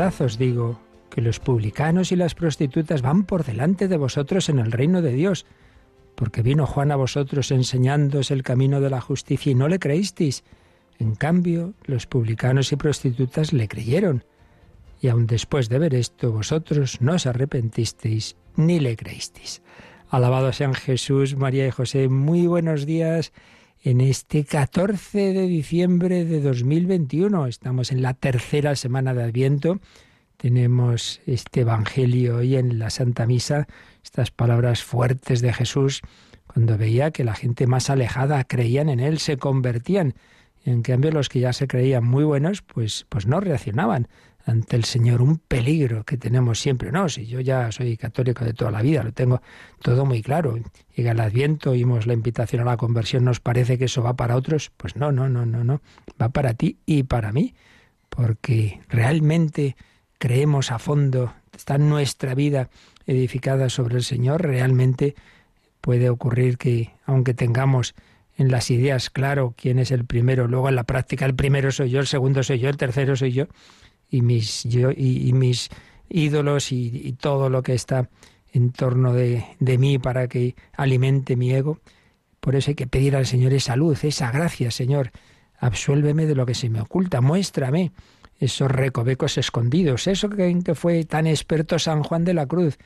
Os digo que los publicanos y las prostitutas van por delante de vosotros en el reino de Dios, porque vino Juan a vosotros enseñándoos el camino de la justicia y no le creísteis. En cambio, los publicanos y prostitutas le creyeron. Y aun después de ver esto, vosotros no os arrepentisteis ni le creísteis. Alabado sean Jesús, María y José. Muy buenos días en este 14 de diciembre de 2021. Estamos en la tercera semana de Adviento. Tenemos este Evangelio hoy en la Santa Misa, estas palabras fuertes de Jesús cuando veía que la gente más alejada creían en Él, se convertían. En cambio los que ya se creían muy buenos, pues, pues no reaccionaban ante el Señor, un peligro que tenemos siempre. No, si yo ya soy católico de toda la vida, lo tengo todo muy claro. Llega el Adviento, oímos la invitación a la conversión, ¿nos parece que eso va para otros? Pues no, no, no, no, no. Va para ti y para mí, porque realmente creemos a fondo, está nuestra vida edificada sobre el Señor, realmente puede ocurrir que, aunque tengamos en las ideas claro quién es el primero, luego en la práctica el primero soy yo, el segundo soy yo, el tercero soy yo, y mis, y, mis ídolos y, todo lo que está en torno de, de mí para que alimente mi ego. Por eso hay que pedir al Señor esa luz, esa gracia, Señor. Absuélveme de lo que se me oculta, muéstrame esos recovecos escondidos, eso en que fue tan experto San Juan de la Cruz,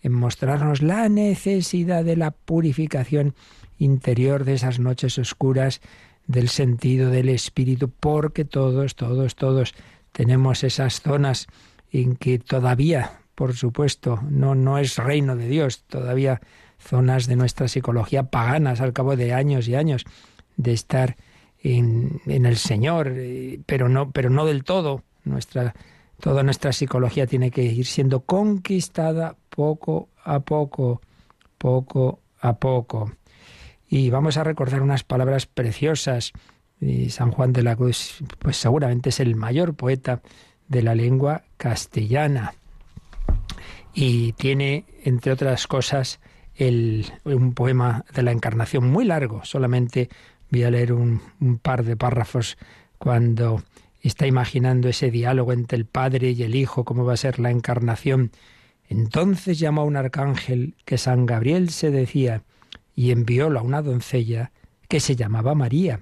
en mostrarnos la necesidad de la purificación interior de esas noches oscuras del sentido del espíritu, porque todos, todos, todos tenemos esas zonas en que todavía, por supuesto, no, no es reino de Dios, todavía zonas de nuestra psicología paganas al cabo de años y años de estar en, en el Señor, eh, pero no, pero no del todo. Nuestra, toda nuestra psicología tiene que ir siendo conquistada poco a poco, poco a poco. Y vamos a recordar unas palabras preciosas y San Juan de la Cruz, pues seguramente es el mayor poeta de la lengua castellana. Y tiene, entre otras cosas, el, un poema de la Encarnación muy largo. Solamente voy a leer un, un par de párrafos cuando está imaginando ese diálogo entre el Padre y el Hijo, cómo va a ser la Encarnación. Entonces llamó a un arcángel que San Gabriel se decía y enviólo a una doncella que se llamaba María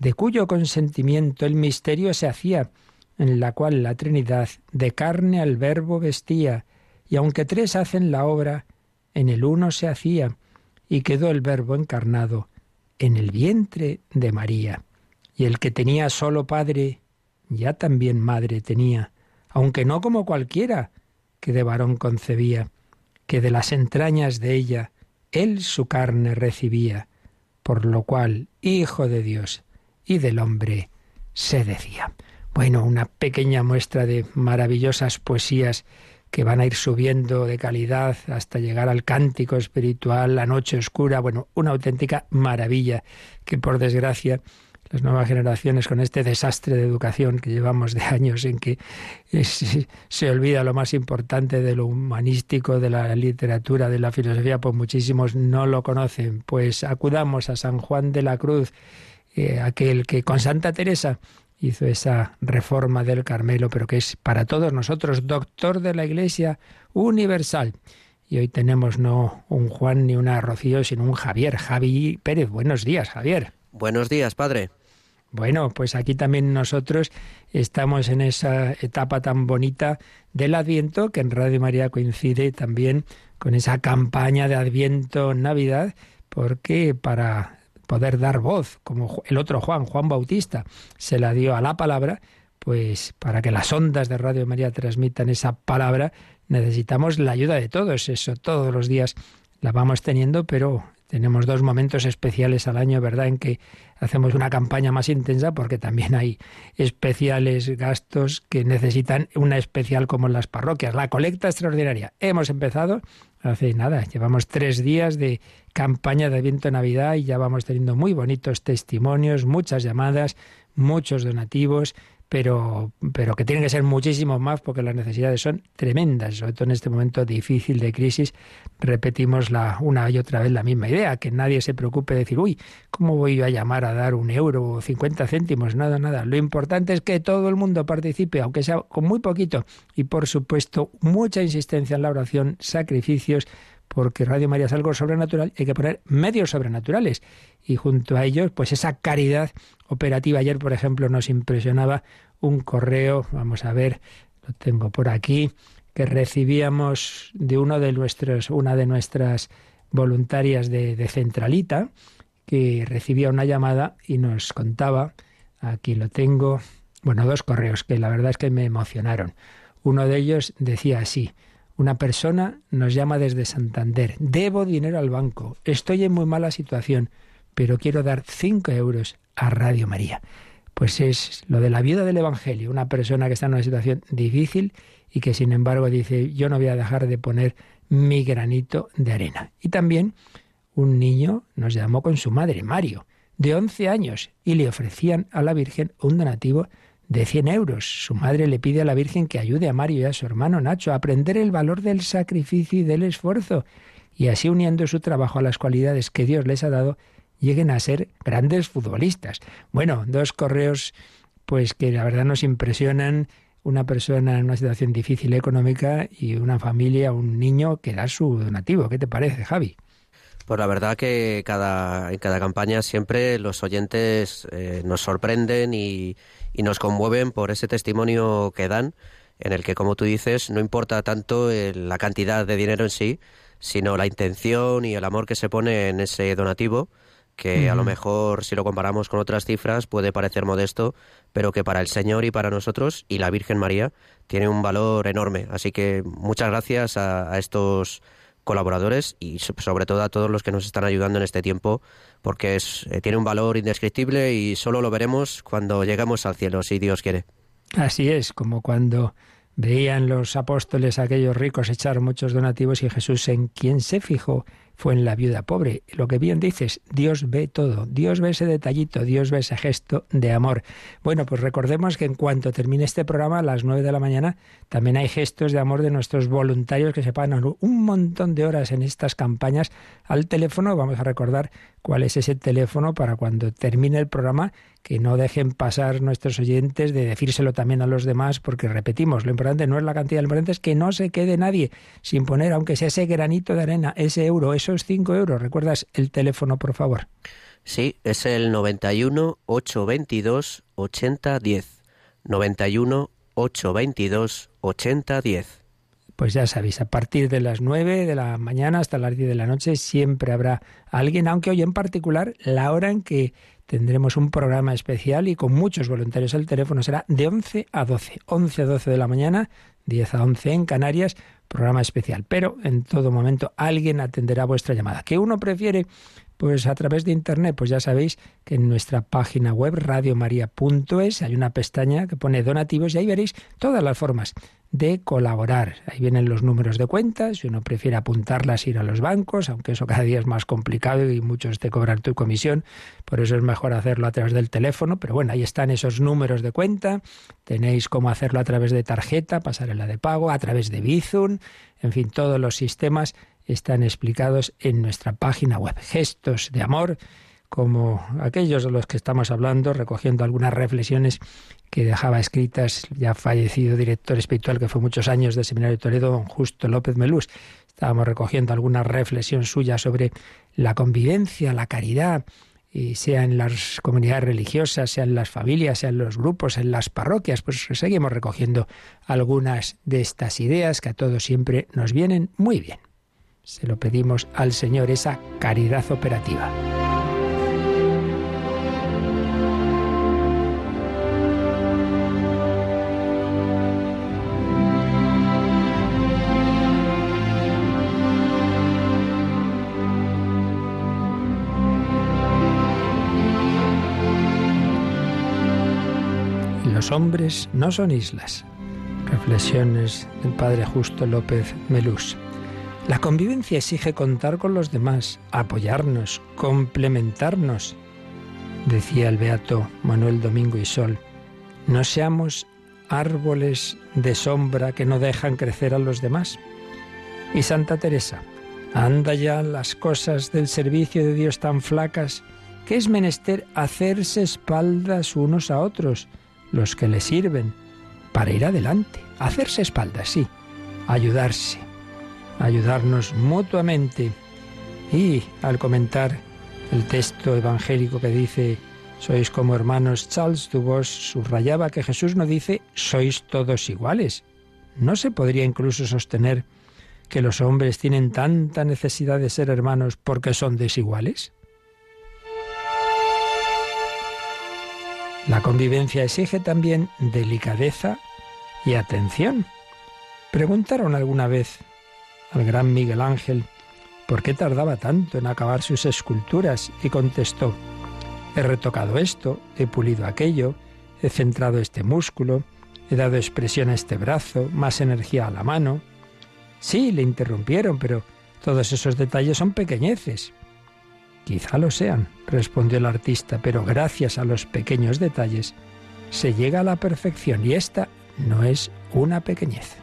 de cuyo consentimiento el misterio se hacía, en la cual la Trinidad de carne al Verbo vestía, y aunque tres hacen la obra, en el uno se hacía, y quedó el Verbo encarnado en el vientre de María. Y el que tenía solo Padre, ya también Madre tenía, aunque no como cualquiera que de varón concebía, que de las entrañas de ella él su carne recibía, por lo cual, Hijo de Dios, y del hombre se decía. Bueno, una pequeña muestra de maravillosas poesías que van a ir subiendo de calidad hasta llegar al cántico espiritual, la noche oscura, bueno, una auténtica maravilla que por desgracia las nuevas generaciones con este desastre de educación que llevamos de años en que se olvida lo más importante de lo humanístico, de la literatura, de la filosofía, pues muchísimos no lo conocen. Pues acudamos a San Juan de la Cruz, eh, aquel que con Santa Teresa hizo esa reforma del Carmelo, pero que es para todos nosotros doctor de la Iglesia universal. Y hoy tenemos no un Juan ni una Rocío, sino un Javier. Javi Pérez, buenos días, Javier. Buenos días, padre. Bueno, pues aquí también nosotros estamos en esa etapa tan bonita del Adviento, que en Radio María coincide también con esa campaña de Adviento Navidad, porque para poder dar voz, como el otro Juan, Juan Bautista, se la dio a la palabra, pues para que las ondas de Radio María transmitan esa palabra, necesitamos la ayuda de todos. Eso todos los días la vamos teniendo, pero tenemos dos momentos especiales al año, ¿verdad?, en que hacemos una campaña más intensa porque también hay especiales gastos que necesitan una especial como en las parroquias. La colecta extraordinaria. Hemos empezado hace nada, llevamos tres días de campaña de viento Navidad y ya vamos teniendo muy bonitos testimonios, muchas llamadas, muchos donativos pero, pero que tienen que ser muchísimo más porque las necesidades son tremendas, sobre todo en este momento difícil de crisis. Repetimos la, una y otra vez la misma idea, que nadie se preocupe de decir, uy, ¿cómo voy yo a llamar a dar un euro o 50 céntimos? Nada, nada. Lo importante es que todo el mundo participe, aunque sea con muy poquito. Y por supuesto, mucha insistencia en la oración, sacrificios, porque Radio María es algo sobrenatural, hay que poner medios sobrenaturales. Y junto a ellos, pues esa caridad operativa. Ayer, por ejemplo, nos impresionaba un correo, vamos a ver, lo tengo por aquí, que recibíamos de uno de nuestros, una de nuestras voluntarias de, de Centralita, que recibía una llamada y nos contaba, aquí lo tengo, bueno, dos correos que la verdad es que me emocionaron. Uno de ellos decía así, una persona nos llama desde Santander. Debo dinero al banco. Estoy en muy mala situación, pero quiero dar cinco euros a Radio María. Pues es lo de la viuda del Evangelio, una persona que está en una situación difícil y que sin embargo dice, yo no voy a dejar de poner mi granito de arena. Y también un niño nos llamó con su madre, Mario, de 11 años, y le ofrecían a la Virgen un donativo de 100 euros. Su madre le pide a la Virgen que ayude a Mario y a su hermano Nacho a aprender el valor del sacrificio y del esfuerzo, y así uniendo su trabajo a las cualidades que Dios les ha dado, lleguen a ser grandes futbolistas. Bueno, dos correos pues que la verdad nos impresionan una persona en una situación difícil económica y una familia, un niño que da su donativo. ¿Qué te parece, Javi? Pues la verdad que cada, en cada campaña siempre los oyentes eh, nos sorprenden y, y nos conmueven por ese testimonio que dan, en el que, como tú dices, no importa tanto la cantidad de dinero en sí, sino la intención y el amor que se pone en ese donativo, que a lo mejor si lo comparamos con otras cifras puede parecer modesto, pero que para el Señor y para nosotros y la Virgen María tiene un valor enorme. Así que muchas gracias a, a estos colaboradores y sobre todo a todos los que nos están ayudando en este tiempo, porque es, eh, tiene un valor indescriptible y solo lo veremos cuando lleguemos al cielo, si Dios quiere. Así es, como cuando veían los apóstoles aquellos ricos echar muchos donativos y Jesús en quien se fijó fue en la viuda pobre. Lo que bien dices, Dios ve todo, Dios ve ese detallito, Dios ve ese gesto de amor. Bueno, pues recordemos que en cuanto termine este programa, a las nueve de la mañana, también hay gestos de amor de nuestros voluntarios que se pagan un montón de horas en estas campañas al teléfono. Vamos a recordar cuál es ese teléfono para cuando termine el programa, que no dejen pasar nuestros oyentes de decírselo también a los demás, porque repetimos, lo importante no es la cantidad, lo importante es que no se quede nadie sin poner, aunque sea ese granito de arena, ese euro, esos cinco euros. ¿Recuerdas el teléfono, por favor? Sí, es el 91 822 8010. 91 822 8010. Pues ya sabéis, a partir de las 9 de la mañana hasta las 10 de la noche siempre habrá alguien, aunque hoy en particular la hora en que tendremos un programa especial y con muchos voluntarios el teléfono será de 11 a 12. 11 a 12 de la mañana, 10 a 11 en Canarias, programa especial. Pero en todo momento alguien atenderá vuestra llamada. ¿Que uno prefiere? Pues a través de internet, pues ya sabéis que en nuestra página web radiomaria.es hay una pestaña que pone donativos y ahí veréis todas las formas de colaborar. Ahí vienen los números de cuentas, si uno prefiere apuntarlas, ir a los bancos, aunque eso cada día es más complicado y muchos te cobran tu comisión, por eso es mejor hacerlo a través del teléfono, pero bueno, ahí están esos números de cuenta, tenéis cómo hacerlo a través de tarjeta, pasarela de pago, a través de Bizum, en fin, todos los sistemas están explicados en nuestra página web. Gestos de amor, como aquellos de los que estamos hablando, recogiendo algunas reflexiones que dejaba escritas ya fallecido director espiritual que fue muchos años del Seminario de Toledo, don Justo López Melús. Estábamos recogiendo alguna reflexión suya sobre la convivencia, la caridad, y sea en las comunidades religiosas, sea en las familias, sea en los grupos, en las parroquias, pues seguimos recogiendo algunas de estas ideas que a todos siempre nos vienen muy bien se lo pedimos al Señor, esa caridad operativa. Los hombres no son islas. Reflexiones del Padre Justo López Melús. La convivencia exige contar con los demás, apoyarnos, complementarnos. Decía el beato Manuel Domingo y Sol, no seamos árboles de sombra que no dejan crecer a los demás. Y Santa Teresa, anda ya las cosas del servicio de Dios tan flacas que es menester hacerse espaldas unos a otros, los que le sirven, para ir adelante. Hacerse espaldas, sí, ayudarse, ayudarnos mutuamente. Y al comentar el texto evangélico que dice, sois como hermanos, Charles Dubos subrayaba que Jesús no dice, sois todos iguales. No se podría incluso sostener que los hombres tienen tanta necesidad de ser hermanos porque son desiguales. La convivencia exige también delicadeza y atención. Preguntaron alguna vez al gran Miguel Ángel por qué tardaba tanto en acabar sus esculturas y contestó, he retocado esto, he pulido aquello, he centrado este músculo, he dado expresión a este brazo, más energía a la mano. Sí, le interrumpieron, pero todos esos detalles son pequeñeces. Quizá lo sean, respondió el artista, pero gracias a los pequeños detalles se llega a la perfección y esta no es una pequeñez.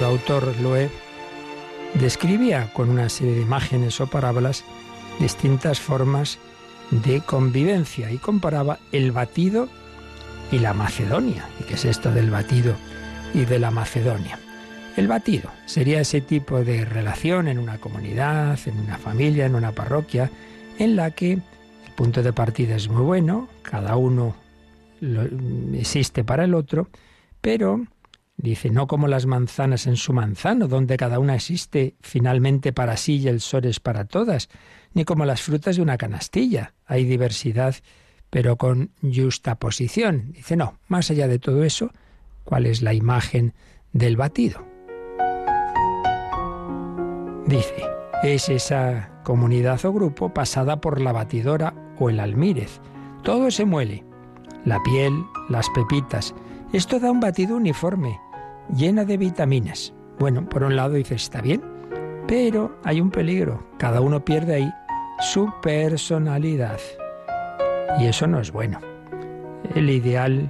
Otro autor, Loeb, describía con una serie de imágenes o parábolas distintas formas de convivencia y comparaba el batido y la Macedonia. ¿Y qué es esto del batido y de la Macedonia? El batido sería ese tipo de relación en una comunidad, en una familia, en una parroquia, en la que el punto de partida es muy bueno, cada uno existe para el otro, pero dice, no como las manzanas en su manzano, donde cada una existe finalmente para sí y el sol es para todas, ni como las frutas de una canastilla. Hay diversidad, pero con justa posición. Dice, no, más allá de todo eso, ¿cuál es la imagen del batido? Dice, es esa comunidad o grupo pasada por la batidora o el almírez. Todo se muele. La piel, las pepitas. Esto da un batido uniforme, llena de vitaminas. Bueno, por un lado dice, está bien, pero hay un peligro. Cada uno pierde ahí su personalidad. Y eso no es bueno. El ideal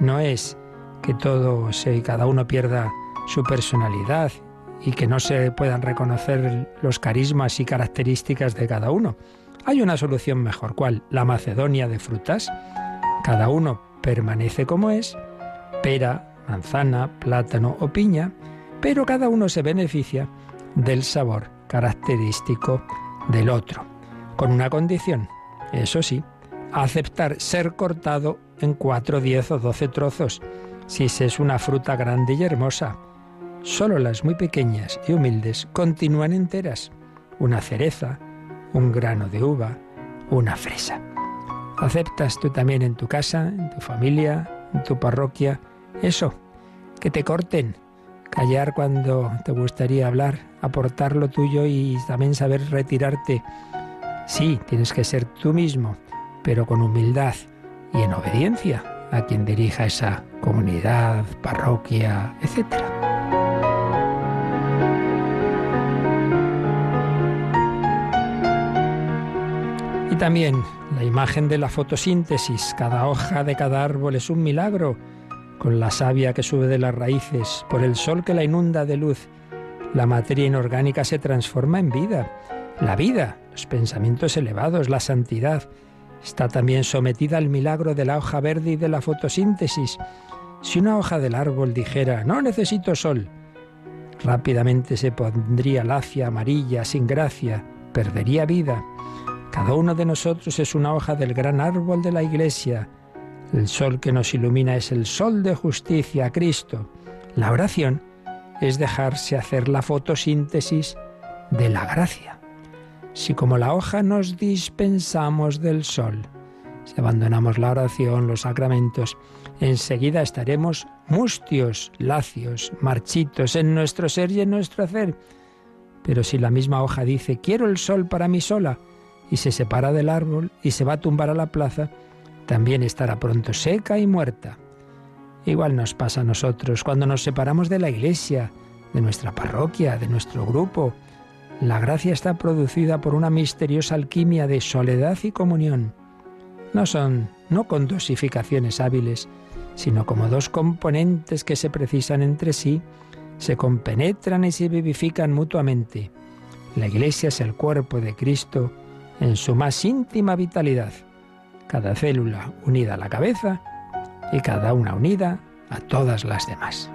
no es que todo se, cada uno pierda su personalidad y que no se puedan reconocer los carismas y características de cada uno. Hay una solución mejor, ¿cuál? La Macedonia de frutas. Cada uno permanece como es, pera, manzana, plátano o piña, pero cada uno se beneficia del sabor característico del otro, con una condición, eso sí, aceptar ser cortado en cuatro, diez o doce trozos, si se es una fruta grande y hermosa, Solo las muy pequeñas y humildes continúan enteras. Una cereza, un grano de uva, una fresa. ¿Aceptas tú también en tu casa, en tu familia, en tu parroquia, eso? Que te corten, callar cuando te gustaría hablar, aportar lo tuyo y también saber retirarte. Sí, tienes que ser tú mismo, pero con humildad y en obediencia a quien dirija esa comunidad, parroquia, etcétera. también la imagen de la fotosíntesis. Cada hoja de cada árbol es un milagro, con la savia que sube de las raíces, por el sol que la inunda de luz. La materia inorgánica se transforma en vida. La vida, los pensamientos elevados, la santidad, está también sometida al milagro de la hoja verde y de la fotosíntesis. Si una hoja del árbol dijera, no necesito sol, rápidamente se pondría lacia, amarilla, sin gracia, perdería vida. Cada uno de nosotros es una hoja del gran árbol de la Iglesia. El sol que nos ilumina es el sol de justicia, Cristo. La oración es dejarse hacer la fotosíntesis de la gracia. Si como la hoja nos dispensamos del sol, si abandonamos la oración, los sacramentos, enseguida estaremos mustios, lacios, marchitos en nuestro ser y en nuestro hacer Pero si la misma hoja dice, quiero el sol para mí sola, y se separa del árbol y se va a tumbar a la plaza, también estará pronto seca y muerta. Igual nos pasa a nosotros cuando nos separamos de la iglesia, de nuestra parroquia, de nuestro grupo. La gracia está producida por una misteriosa alquimia de soledad y comunión. No son, no con dosificaciones hábiles, sino como dos componentes que se precisan entre sí se compenetran y se vivifican mutuamente. La Iglesia es el cuerpo de Cristo en su más íntima vitalidad, cada célula unida a la cabeza y cada una unida a todas las demás.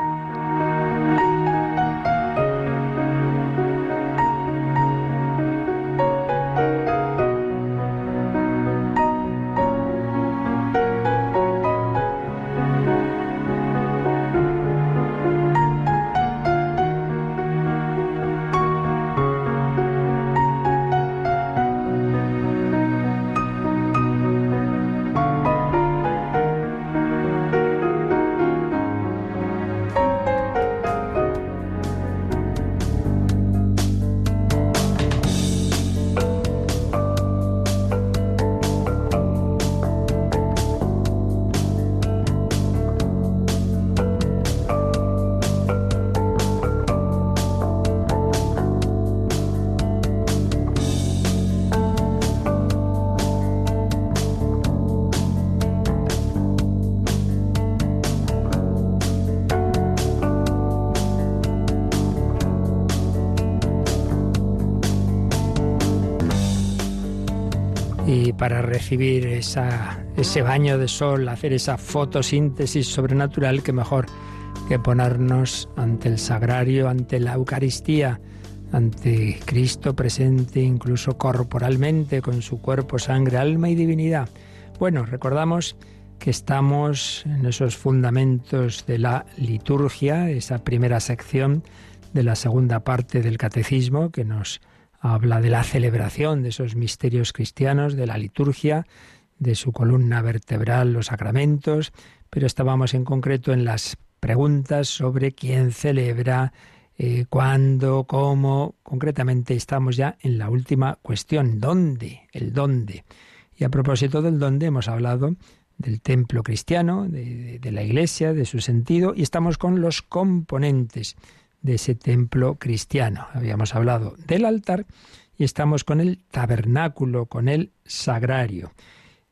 Para recibir ese baño de sol, hacer esa fotosíntesis sobrenatural, que mejor que ponernos ante el sagrario, ante la Eucaristía, ante Cristo presente incluso corporalmente, con su cuerpo, sangre, alma y divinidad. Bueno, recordamos que estamos en esos fundamentos de la liturgia, esa primera sección de la segunda parte del catecismo que nos habla de la celebración de esos misterios cristianos, de la liturgia, de su columna vertebral, los sacramentos, pero estábamos en concreto en las preguntas sobre quién celebra, eh, cuándo, cómo. Concretamente estamos ya en la última cuestión, ¿dónde? El dónde. Y a propósito del dónde hemos hablado del templo cristiano, de la iglesia, de su sentido, y estamos con los componentes de ese templo cristiano. Habíamos hablado del altar y estamos con el tabernáculo, con el sagrario.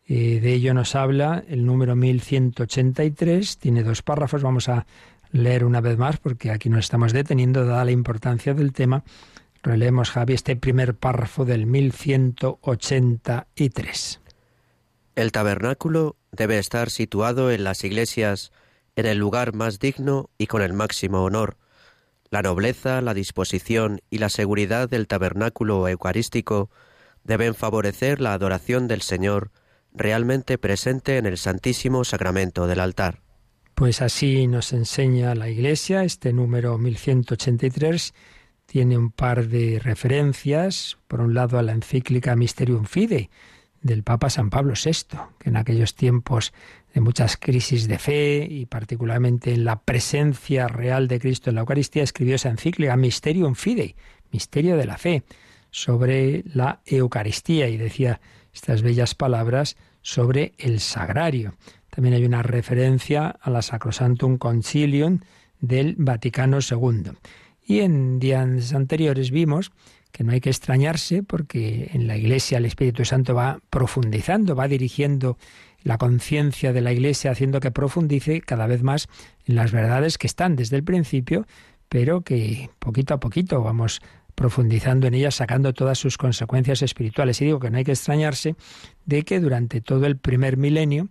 Eh, de ello nos habla el número 1183, tiene dos párrafos, vamos a leer una vez más porque aquí nos estamos deteniendo, dada la importancia del tema. Releemos, Javi, este primer párrafo del 1183. El tabernáculo debe estar situado en las iglesias en el lugar más digno y con el máximo honor, la nobleza, la disposición y la seguridad del tabernáculo eucarístico deben favorecer la adoración del Señor realmente presente en el Santísimo Sacramento del altar. Pues así nos enseña la Iglesia, este número 1183 tiene un par de referencias, por un lado a la encíclica Mysterium Fidei del Papa San Pablo VI, que en aquellos tiempos de muchas crisis de fe y particularmente en la presencia real de Cristo en la Eucaristía, escribió esa encíclica Mysterium Fidei, Misterio de la Fe, sobre la Eucaristía y decía estas bellas palabras sobre el sagrario. También hay una referencia a la Sacrosantum Concilium del Vaticano II. Y en días anteriores vimos que no hay que extrañarse porque en la Iglesia el Espíritu Santo va profundizando, va dirigiendo la conciencia de la Iglesia, haciendo que profundice cada vez más en las verdades que están desde el principio, pero que poquito a poquito vamos profundizando en ellas, sacando todas sus consecuencias espirituales. Y digo que no hay que extrañarse de que durante todo el primer milenio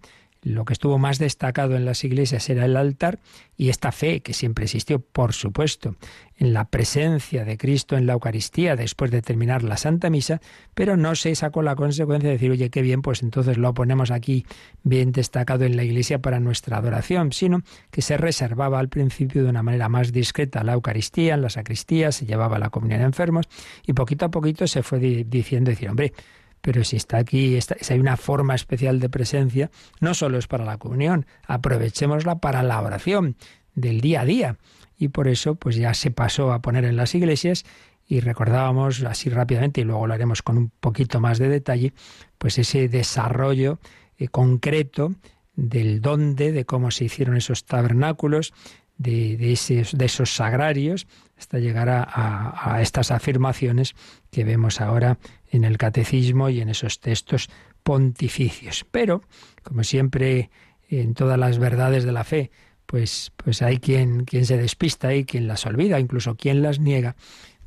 lo que estuvo más destacado en las iglesias era el altar y esta fe que siempre existió, por supuesto, en la presencia de Cristo en la Eucaristía después de terminar la Santa Misa, pero no se sacó la consecuencia de decir, oye, qué bien, pues entonces lo ponemos aquí bien destacado en la iglesia para nuestra adoración, sino que se reservaba al principio de una manera más discreta la Eucaristía, en la sacristía, se llevaba la comunión a enfermos y poquito a poquito se fue diciendo, decir, hombre, pero si está aquí, si hay una forma especial de presencia, no solo es para la comunión, aprovechémosla para la oración del día a día. Y por eso, pues ya se pasó a poner en las iglesias y recordábamos así rápidamente, y luego lo haremos con un poquito más de detalle, pues ese desarrollo eh, concreto del dónde, de cómo se hicieron esos tabernáculos, de, esos, sagrarios, hasta llegar a, a, estas afirmaciones que vemos ahora en el catecismo y en esos textos pontificios. Pero, como siempre, en todas las verdades de la fe, pues, pues hay quien, quien se despista y quien las olvida, incluso quien las niega.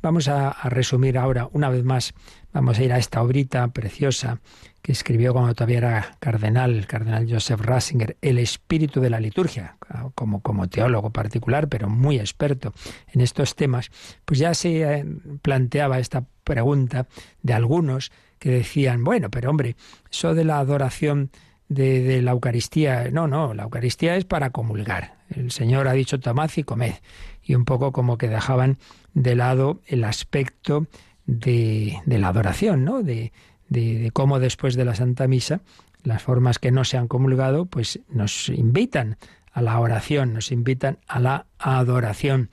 Vamos a, a, resumir ahora, una vez más, vamos a ir a esta obrita preciosa que escribió cuando todavía era cardenal, el cardenal Joseph Ratzinger, El espíritu de la liturgia, como, como teólogo particular, pero muy experto en estos temas, pues ya se eh, planteaba esta pregunta de algunos que decían, bueno, pero hombre, eso de la adoración de, la Eucaristía. No, no, la Eucaristía es para comulgar. El Señor ha dicho tomad y comed. Y un poco como que dejaban de lado el aspecto de, de la adoración, ¿no? De, de, cómo después de la Santa Misa, las formas que no se han comulgado, pues nos invitan a la oración, nos invitan a la adoración.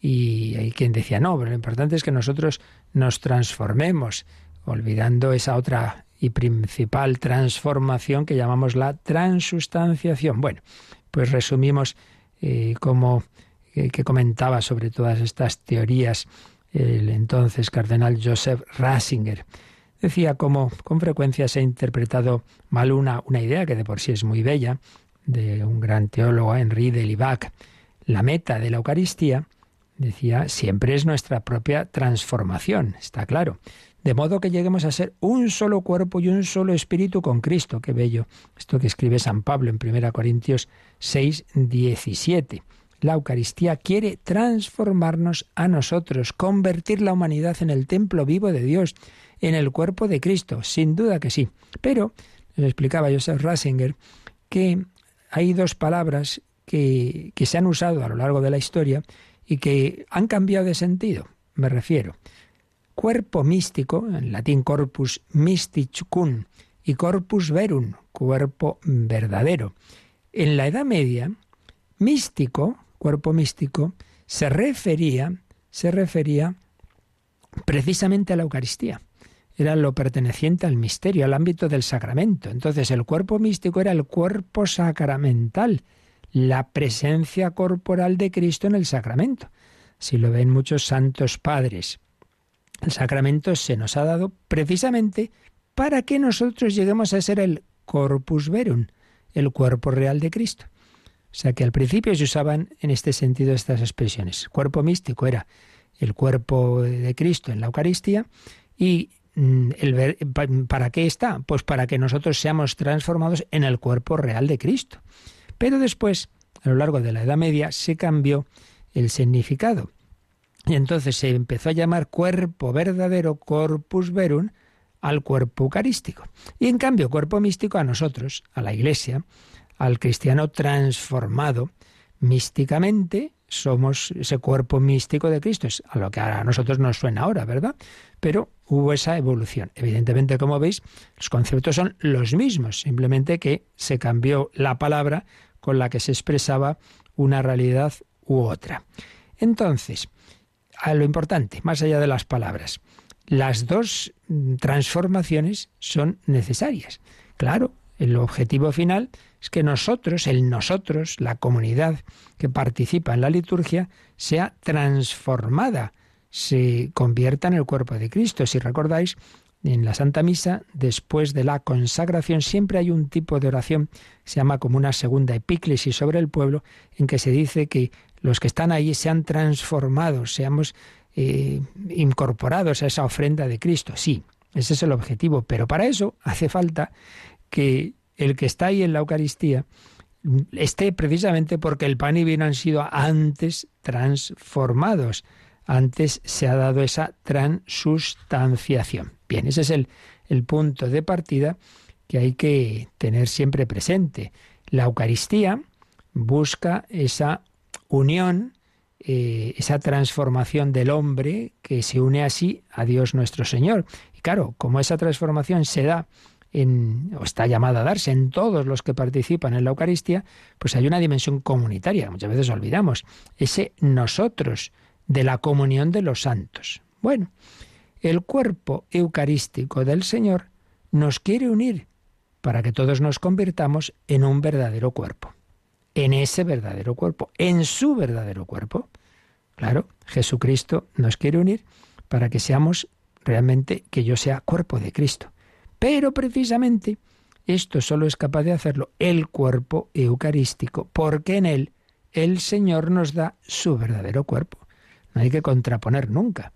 Y hay quien decía, no, pero lo importante es que nosotros nos transformemos, olvidando esa otra y principal transformación que llamamos la transustanciación. Bueno, pues resumimos eh, como eh, que comentaba sobre todas estas teorías el entonces cardenal Joseph Ratzinger. Decía cómo con frecuencia se ha interpretado mal una, una idea que de por sí es muy bella, de un gran teólogo, Henri de Libac. La meta de la Eucaristía, decía, siempre es nuestra propia transformación, está claro de modo que lleguemos a ser un solo cuerpo y un solo espíritu con Cristo. Qué bello. Esto que escribe San Pablo en 1 Corintios 6, 17. La Eucaristía quiere transformarnos a nosotros, convertir la humanidad en el templo vivo de Dios, en el cuerpo de Cristo, sin duda que sí. Pero, nos explicaba Joseph Ratzinger, que hay dos palabras que, que se han usado a lo largo de la historia y que han cambiado de sentido. Me refiero cuerpo místico, en latín corpus mysticum, y corpus verum, cuerpo verdadero. En la Edad Media, místico, cuerpo místico, se refería, se refería precisamente a la Eucaristía. Era lo perteneciente al misterio, al ámbito del sacramento. Entonces el cuerpo místico era el cuerpo sacramental, la presencia corporal de Cristo en el sacramento. Si lo ven muchos santos padres. El sacramento se nos ha dado precisamente para que nosotros lleguemos a ser el corpus verum, el cuerpo real de Cristo. O sea que al principio se usaban en este sentido estas expresiones. Cuerpo místico era el cuerpo de Cristo en la Eucaristía y el, ¿para qué está? Pues para que nosotros seamos transformados en el cuerpo real de Cristo. Pero después, a lo largo de la Edad Media, se cambió el significado y entonces se empezó a llamar cuerpo verdadero, corpus verum, al cuerpo eucarístico. Y en cambio, cuerpo místico a nosotros, a la Iglesia, al cristiano transformado místicamente, somos ese cuerpo místico de Cristo, es a lo que a nosotros nos suena ahora, ¿verdad? Pero hubo esa evolución. Evidentemente, como veis, los conceptos son los mismos, simplemente que se cambió la palabra con la que se expresaba una realidad u otra. Entonces, a lo importante, más allá de las palabras. Las dos transformaciones son necesarias. Claro, el objetivo final es que nosotros, el nosotros, la comunidad que participa en la liturgia, sea transformada, se convierta en el cuerpo de Cristo. Si recordáis, en la Santa Misa, después de la consagración, siempre hay un tipo de oración se llama como una segunda epíclesis sobre el pueblo, en que se dice que los que están ahí sean transformados, seamos eh, incorporados a esa ofrenda de Cristo. Sí, ese es el objetivo, pero para eso hace falta que el que está ahí en la Eucaristía esté precisamente porque el pan y vino han sido antes transformados. Antes se ha dado esa transustanciación. Bien, ese es el, el punto de partida que hay que tener siempre presente. La Eucaristía busca esa unión, eh, esa transformación del hombre que se une así a Dios nuestro Señor. Y claro, como esa transformación se da o está llamada a darse en todos los que participan en la Eucaristía, pues hay una dimensión comunitaria, muchas veces olvidamos, ese nosotros de la comunión de los santos. Bueno, el cuerpo eucarístico del Señor nos quiere unir para que todos nos convirtamos en un verdadero cuerpo, en ese verdadero cuerpo, en su verdadero cuerpo. Claro, Jesucristo nos quiere unir para que seamos realmente, que yo sea cuerpo de Cristo. Pero precisamente esto solo es capaz de hacerlo el cuerpo eucarístico, porque en él el Señor nos da su verdadero cuerpo. No hay que contraponer nunca,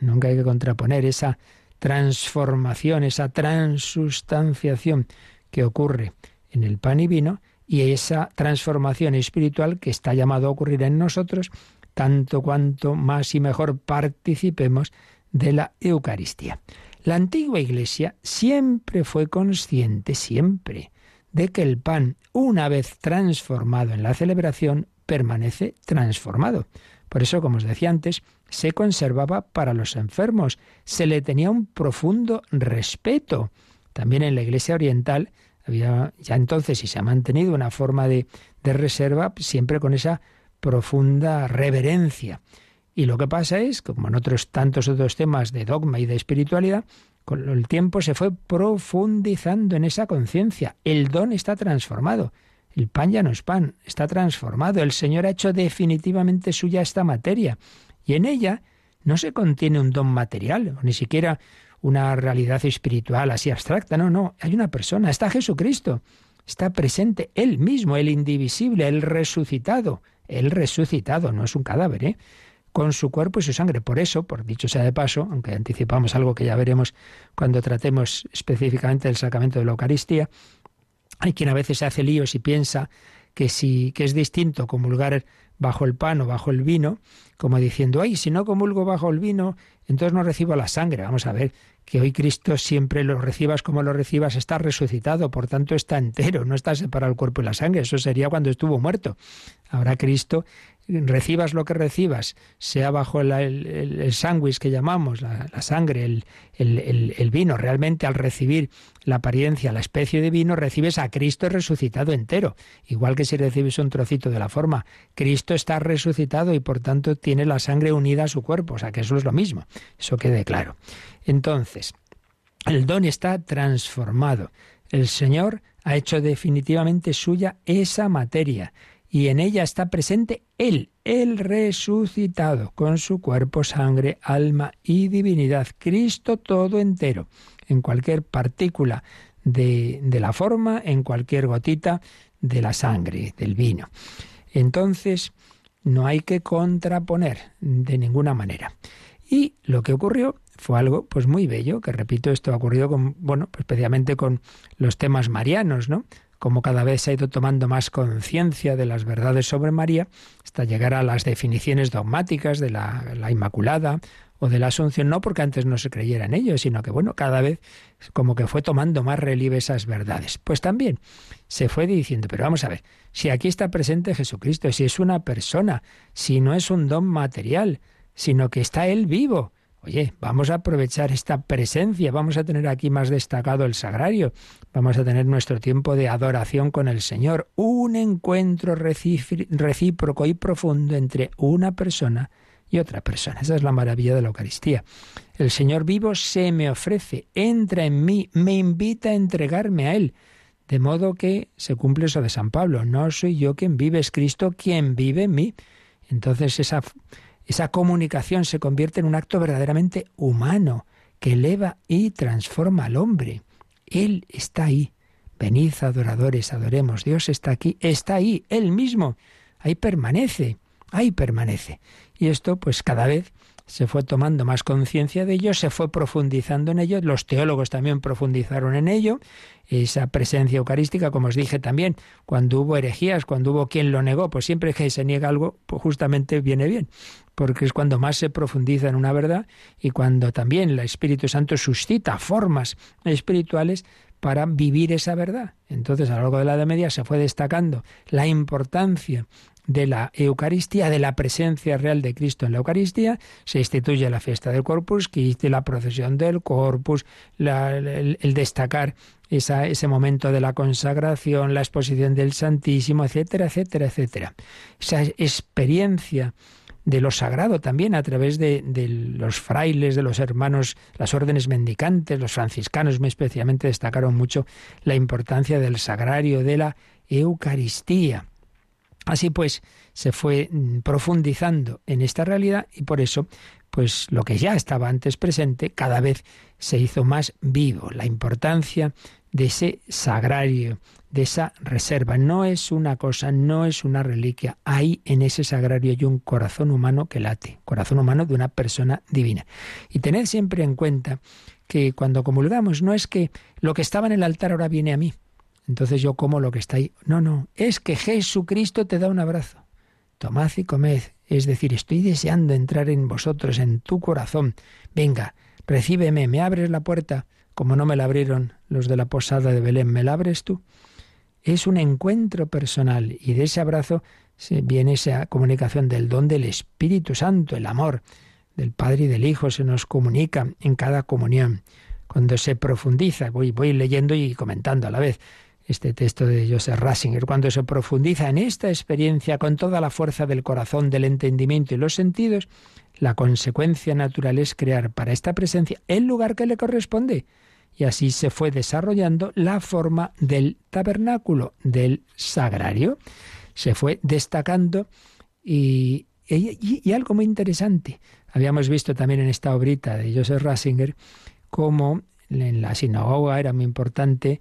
nunca hay que contraponer esa transformación, esa transustanciación que ocurre en el pan y vino y esa transformación espiritual que está llamado a ocurrir en nosotros, tanto cuanto más y mejor participemos de la Eucaristía. La antigua Iglesia siempre fue consciente, siempre, de que el pan, una vez transformado en la celebración, permanece transformado. Por eso, como os decía antes, se conservaba para los enfermos, se le tenía un profundo respeto. También en la Iglesia Oriental había ya entonces y se ha mantenido una forma de, de reserva siempre con esa profunda reverencia. Y lo que pasa es, como en otros tantos otros temas de dogma y de espiritualidad, con el tiempo se fue profundizando en esa conciencia. El don está transformado. El pan ya no es pan, está transformado. El Señor ha hecho definitivamente suya esta materia. Y en ella no se contiene un don material, ni siquiera una realidad espiritual así abstracta. No, no, hay una persona, está Jesucristo. Está presente Él mismo, el indivisible, el resucitado. El resucitado, no es un cadáver, ¿eh? Con su cuerpo y su sangre. Por eso, por dicho sea de paso, aunque anticipamos algo que ya veremos cuando tratemos específicamente del sacramento de la Eucaristía, hay quien a veces se hace líos y piensa que si que es distinto comulgar bajo el pan o bajo el vino, como diciendo, ay, si no comulgo bajo el vino, entonces no recibo la sangre. Vamos a ver, que hoy Cristo siempre lo recibas como lo recibas, está resucitado, por tanto está entero, no está separado el cuerpo y la sangre, eso sería cuando estuvo muerto. Ahora Cristo recibas lo que recibas, sea bajo el, sándwich que llamamos, la, sangre, el, el, vino, realmente al recibir la apariencia, la especie de vino, recibes a Cristo resucitado entero. Igual que si recibes un trocito de la forma, Cristo está resucitado y por tanto tiene la sangre unida a su cuerpo, o sea que eso es lo mismo, eso quede claro. Entonces, el don está transformado. El Señor ha hecho definitivamente suya esa materia y en ella está presente Él, el resucitado, con su cuerpo, sangre, alma y divinidad, Cristo todo entero, en cualquier partícula de, de la forma, en cualquier gotita de la sangre, del vino. Entonces, no hay que contraponer de ninguna manera. Y lo que ocurrió fue algo pues muy bello, que repito, esto ha ocurrido con, bueno, pues especialmente con los temas marianos, ¿no? Como cada vez se ha ido tomando más conciencia de las verdades sobre María, hasta llegar a las definiciones dogmáticas de la, Inmaculada o de la Asunción, no porque antes no se creyera en ello, sino que bueno, cada vez como que fue tomando más relieve esas verdades. Pues también se fue diciendo, pero vamos a ver, si aquí está presente Jesucristo, si es una persona, si no es un don material, sino que está Él vivo, Oye, vamos a aprovechar esta presencia, vamos a tener aquí más destacado el sagrario, vamos a tener nuestro tiempo de adoración con el Señor, un encuentro recíproco y profundo entre una persona y otra persona. Esa es la maravilla de la Eucaristía. El Señor vivo se me ofrece, entra en mí, me invita a entregarme a Él. De modo que se cumple eso de San Pablo, no soy yo quien vive, es Cristo quien vive en mí. Entonces esa esa comunicación se convierte en un acto verdaderamente humano que eleva y transforma al hombre. Él está ahí. Venid, adoradores, adoremos. Dios está aquí, está ahí, Él mismo. Ahí permanece, ahí permanece. Y esto, pues cada vez se fue tomando más conciencia de ello, se fue profundizando en ello, los teólogos también profundizaron en ello, esa presencia eucarística, como os dije también, cuando hubo herejías, cuando hubo quien lo negó, pues siempre que se niega algo, pues justamente viene bien, porque es cuando más se profundiza en una verdad y cuando también el Espíritu Santo suscita formas espirituales para vivir esa verdad. Entonces, a lo largo de la Edad Media se fue destacando la importancia de la Eucaristía, de la presencia real de Cristo en la Eucaristía, se instituye la fiesta del Corpus Christi, la procesión del Corpus, el, destacar ese momento de la consagración, la exposición del Santísimo, etcétera, etcétera, etcétera. Esa experiencia de lo sagrado también a través de, de, los frailes, de los hermanos, las órdenes mendicantes, los franciscanos especialmente destacaron mucho la importancia del sagrario, de la Eucaristía. Así pues, se fue mm, profundizando en esta realidad y por eso, pues lo que ya estaba antes presente, cada vez se hizo más vivo. La importancia de ese sagrario, de esa reserva. No es una cosa, no es una reliquia. Hay en ese sagrario hay un corazón humano que late, corazón humano de una persona divina. Y tened siempre en cuenta que cuando comulgamos no es que lo que estaba en el altar ahora viene a mí. Entonces yo como lo que está ahí. No, no, es que Jesucristo te da un abrazo. Tomad y comed. Es decir, estoy deseando entrar en vosotros, en tu corazón. Venga, recíbeme, me abres la puerta como no me la abrieron los de la posada de Belén, ¿me la abres tú? Es un encuentro personal y de ese abrazo viene esa comunicación del don del Espíritu Santo, el amor del Padre y del Hijo se nos comunica en cada comunión. Cuando se profundiza, voy, voy leyendo y comentando a la vez este texto de Joseph Rasinger, cuando se profundiza en esta experiencia con toda la fuerza del corazón, del entendimiento y los sentidos, la consecuencia natural es crear para esta presencia el lugar que le corresponde, y así se fue desarrollando la forma del tabernáculo, del sagrario. Se fue destacando y, algo muy interesante. Habíamos visto también en esta obrita de Joseph Rasinger cómo en la sinagoga era muy importante,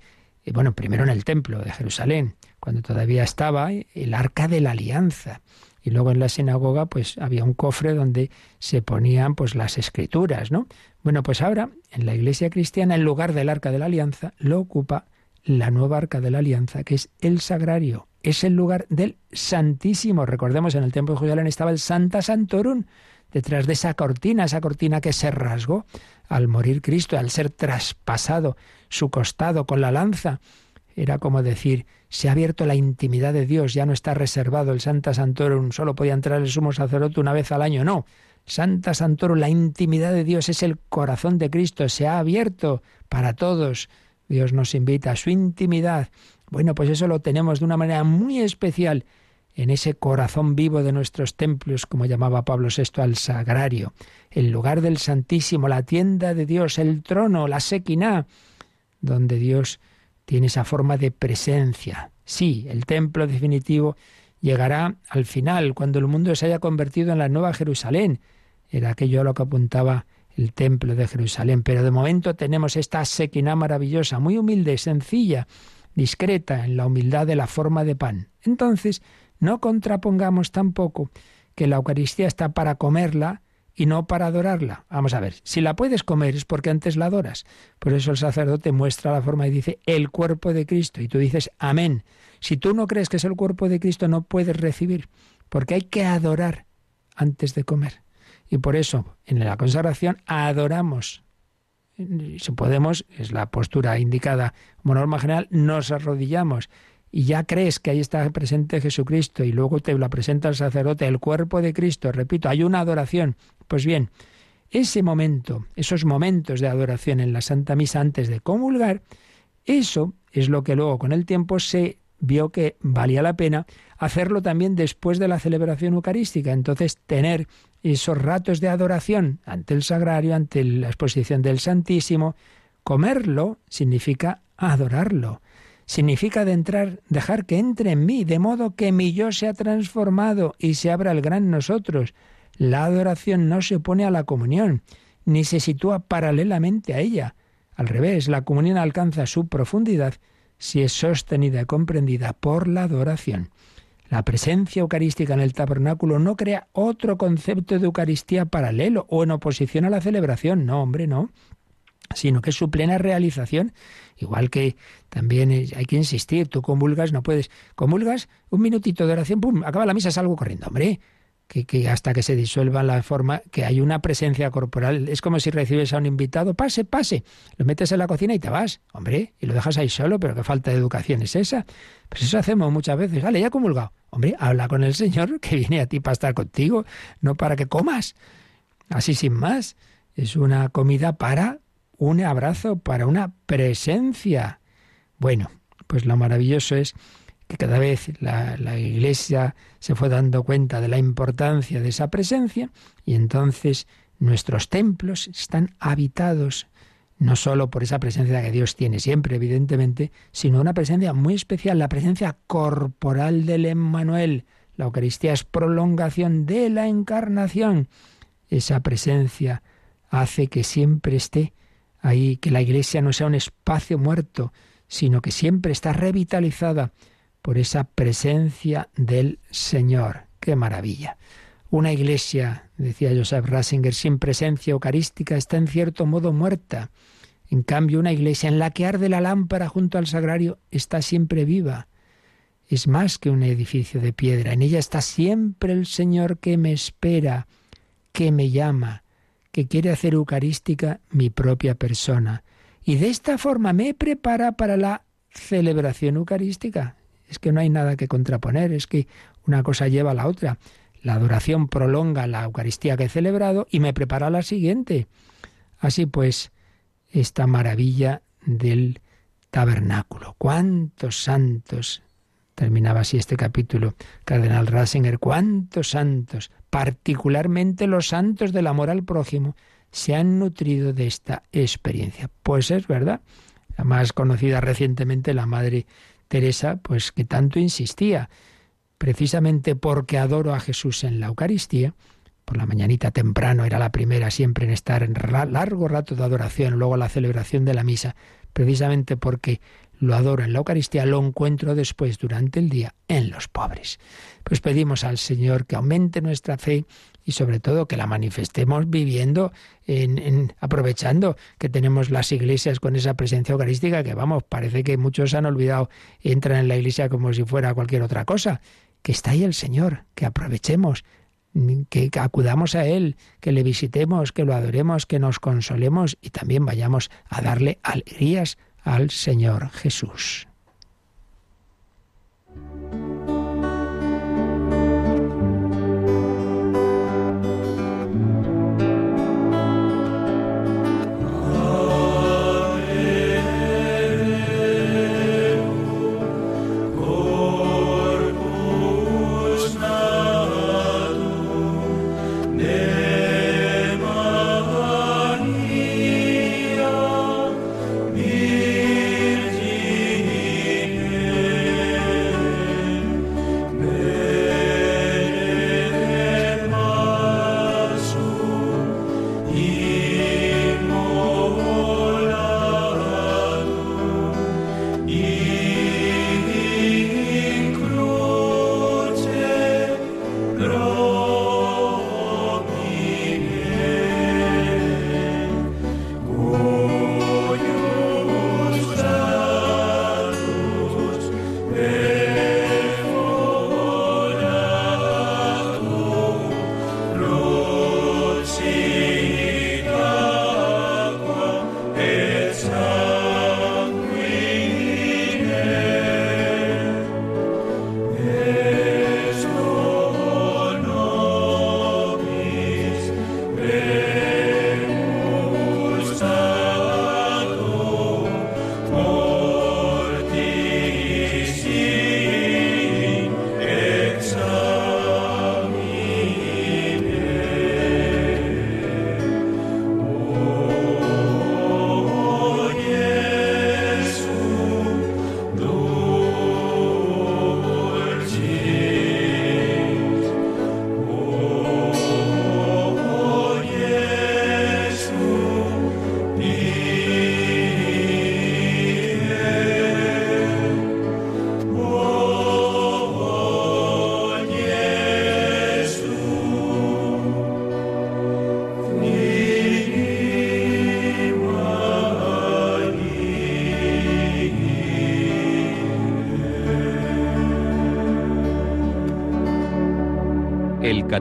bueno, primero en el templo de Jerusalén, cuando todavía estaba el arca de la alianza. Y luego en la sinagoga pues había un cofre donde se ponían pues las escrituras, ¿no? Bueno, pues ahora en la iglesia cristiana el lugar del arca de la alianza lo ocupa la nueva arca de la alianza, que es el sagrario, es el lugar del Santísimo. Recordemos, en el templo de Jerusalén estaba el Santa Santorum, detrás de esa cortina, esa cortina que se rasgó al morir Cristo, al ser traspasado su costado con la lanza. Era como decir, se ha abierto la intimidad de Dios, ya no está reservado el Santa Santorum, solo podía entrar el sumo sacerdote una vez al año, no. Santa Santorum, la intimidad de Dios es el corazón de Cristo, se ha abierto para todos. Dios nos invita a su intimidad. Bueno, pues eso lo tenemos de una manera muy especial en ese corazón vivo de nuestros templos, como llamaba Pablo VI al sagrario, el lugar del Santísimo, la tienda de Dios, el trono, la sequiná, donde Dios tiene esa forma de presencia. Sí, el templo definitivo llegará al final, cuando el mundo se haya convertido en la nueva Jerusalén. Era aquello a lo que apuntaba el templo de Jerusalén. Pero de momento tenemos esta sequiná maravillosa, muy humilde, sencilla, discreta en la humildad de la forma de pan. Entonces, no contrapongamos tampoco que la Eucaristía está para comerla y no para adorarla. Vamos a ver, si la puedes comer es porque antes la adoras. Por eso el sacerdote muestra la forma y dice el cuerpo de Cristo y tú dices amén. Si tú no crees que es el cuerpo de Cristo no puedes recibir, porque hay que adorar antes de comer. Y por eso en la consagración adoramos. Si podemos, es la postura indicada como norma general, nos arrodillamos y ya crees que ahí está presente Jesucristo y luego te lo presenta el sacerdote, el cuerpo de Cristo, repito, hay una adoración. Pues bien, ese momento, esos momentos de adoración en la Santa Misa antes de comulgar, eso es lo que luego con el tiempo se vio que valía la pena hacerlo también después de la celebración eucarística. Entonces, tener esos ratos de adoración ante el sagrario, ante la exposición del Santísimo, comerlo significa adorarlo significa de entrar, dejar que entre en mí, de modo que mi yo sea transformado y se abra el gran nosotros. La adoración no se opone a la comunión, ni se sitúa paralelamente a ella. Al revés, la comunión alcanza su profundidad si es sostenida y comprendida por la adoración. La presencia eucarística en el tabernáculo no crea otro concepto de Eucaristía paralelo o en oposición a la celebración. No, hombre, no sino que es su plena realización. Igual que también hay que insistir, tú comulgas, no puedes, comulgas, un minutito de oración, pum, acaba la misa, salgo corriendo, hombre. Que, que, hasta que se disuelva la forma, que hay una presencia corporal. Es como si recibes a un invitado, pase, pase, lo metes en la cocina y te vas, hombre, y lo dejas ahí solo, pero qué falta de educación es esa. Pues eso hacemos muchas veces, vale, ya comulgado. Hombre, habla con el Señor que viene a ti para estar contigo, no para que comas. Así sin más. Es una comida para un abrazo, para una presencia. Bueno, pues lo maravilloso es que cada vez la, Iglesia se fue dando cuenta de la importancia de esa presencia y entonces nuestros templos están habitados no solo por esa presencia que Dios tiene siempre, evidentemente, sino una presencia muy especial, la presencia corporal del Emmanuel. La Eucaristía es prolongación de la encarnación. Esa presencia hace que siempre esté ahí, que la iglesia no sea un espacio muerto, sino que siempre está revitalizada por esa presencia del Señor. ¡Qué maravilla! Una iglesia, decía Joseph Ratzinger, sin presencia eucarística está en cierto modo muerta. En cambio, una iglesia en la que arde la lámpara junto al sagrario está siempre viva. Es más que un edificio de piedra. En ella está siempre el Señor que me espera, que me llama, que quiere hacer eucarística mi propia persona. Y de esta forma me prepara para la celebración eucarística. Es que no hay nada que contraponer, es que una cosa lleva a la otra. La adoración prolonga la Eucaristía que he celebrado y me prepara la siguiente. Así pues, esta maravilla del tabernáculo. ¿Cuántos santos? Terminaba así este capítulo, Cardenal Ratzinger, ¿cuántos santos, particularmente los santos del amor al prójimo, se han nutrido de esta experiencia? Pues es verdad. La más conocida recientemente, la Madre Teresa, pues que tanto insistía, precisamente porque adoro a Jesús en la Eucaristía, por la mañanita temprano, era la primera siempre en estar en largo rato de adoración, luego la celebración de la misa, precisamente porque lo adoro en la Eucaristía, lo encuentro después durante el día en los pobres. Pues pedimos al Señor que aumente nuestra fe y sobre todo que la manifestemos viviendo, en, aprovechando que tenemos las iglesias con esa presencia eucarística que vamos, parece que muchos han olvidado, entran en la iglesia como si fuera cualquier otra cosa, que está ahí el Señor, que aprovechemos que acudamos a Él, que le visitemos, que lo adoremos, que nos consolemos y también vayamos a darle alegrías al Señor Jesús.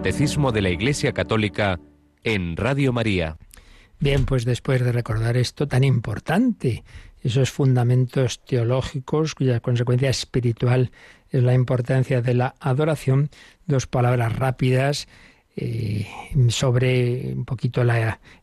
Catecismo de la Iglesia Católica en Radio María. Bien, pues después de recordar esto tan importante, esos fundamentos teológicos cuya consecuencia espiritual es la importancia de la adoración, dos palabras rápidas eh, sobre un poquito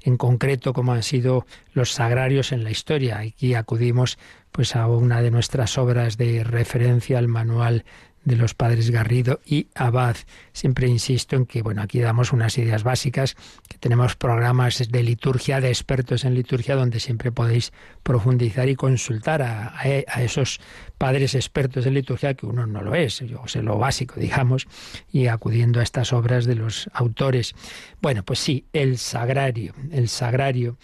en concreto cómo han sido los sagrarios en la historia. Aquí acudimos pues a una de nuestras obras de referencia al manual de los padres Garrido y Abad. Siempre insisto en que, bueno, aquí damos unas ideas básicas, que tenemos programas de liturgia, de expertos en liturgia, donde siempre podéis profundizar y consultar a, a esos padres expertos en liturgia, que uno no lo es, yo sé lo básico, digamos, y acudiendo a estas obras de los autores. Bueno, pues sí, el sagrario, el sagrario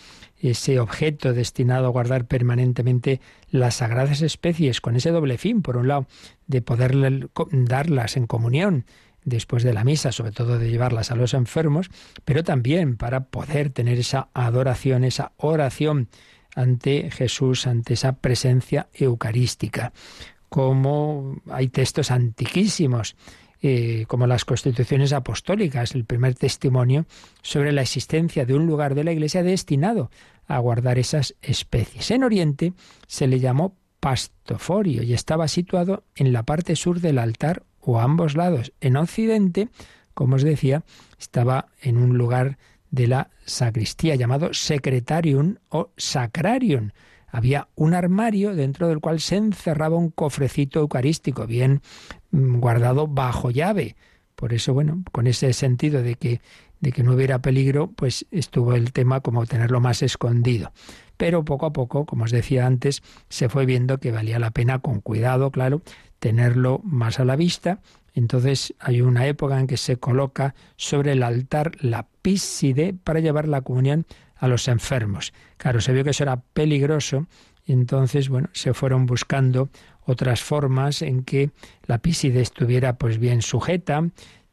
ese objeto destinado a guardar permanentemente las sagradas especies, con ese doble fin, por un lado, de poder darlas en comunión después de la misa, sobre todo de llevarlas a los enfermos, pero también para poder tener esa adoración, esa oración ante Jesús, ante esa presencia eucarística. Como hay textos antiquísimos eh, como las constituciones apostólicas, el primer testimonio sobre la existencia de un lugar de la Iglesia destinado a guardar esas especies. En Oriente se le llamó pastoforio y estaba situado en la parte sur del altar o a ambos lados. En Occidente, como os decía, estaba en un lugar de la sacristía llamado secretarium o sacrarium. Había un armario dentro del cual se encerraba un cofrecito eucarístico, bien mm, guardado bajo llave. Por eso, bueno, con ese sentido de que de que no hubiera peligro, pues estuvo el tema como tenerlo más escondido. Pero poco a poco, como os decía antes, se fue viendo que valía la pena, con cuidado, claro, tenerlo más a la vista. Entonces hay una época en que se coloca sobre el altar la píside para llevar la comunión a los enfermos. Claro, se vio que eso era peligroso y entonces, bueno, se fueron buscando otras formas en que la píside estuviera pues bien sujeta.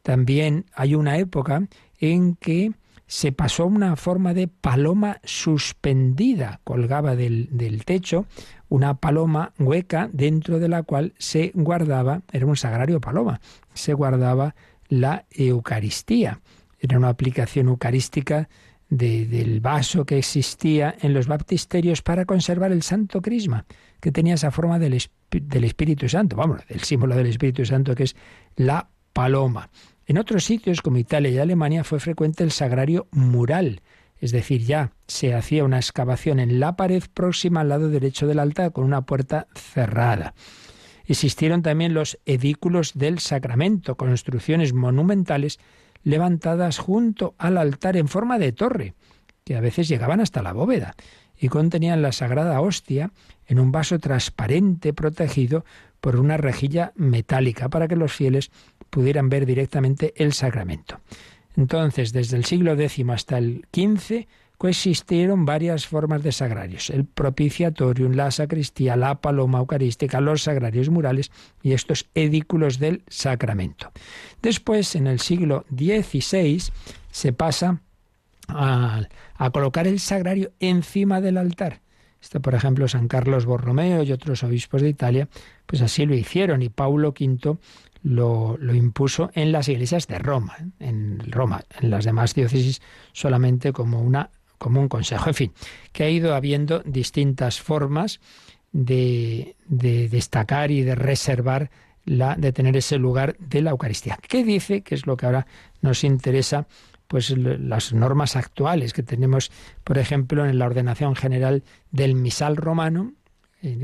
También hay una época en que se pasó una forma de paloma suspendida, colgaba del, del, techo una paloma hueca dentro de la cual se guardaba, era un sagrario paloma, se guardaba la Eucaristía. Era una aplicación eucarística del vaso que existía en los baptisterios para conservar el Santo Crisma, que tenía esa forma del, del Espíritu Santo, vamos, el símbolo del Espíritu Santo que es la paloma. En otros sitios como Italia y Alemania fue frecuente el sagrario mural, es decir, ya se hacía una excavación en la pared próxima al lado derecho del altar con una puerta cerrada. Existieron también los edículos del sacramento, construcciones monumentales levantadas junto al altar en forma de torre, que a veces llegaban hasta la bóveda, y contenían la sagrada hostia en un vaso transparente protegido por una rejilla metálica para que los fieles pudieran ver directamente el sacramento. Entonces, desde el siglo X hasta el XV, coexistieron varias formas de sagrarios, el propiciatorium, la sacristía, la paloma eucarística, los sagrarios murales y estos edículos del sacramento. Después, en el siglo XVI, se pasa a, colocar el sagrario encima del altar. Esto, por ejemplo, San Carlos Borromeo y otros obispos de Italia, pues así lo hicieron y Paulo V lo, impuso en las iglesias de Roma, en Roma, en las demás diócesis solamente como una como un consejo. En fin, que ha ido habiendo distintas formas de, de destacar y de reservar la, de tener ese lugar de la Eucaristía. ¿Qué dice? Que es lo que ahora nos interesa, pues las normas actuales que tenemos, por ejemplo, en la ordenación general del misal romano,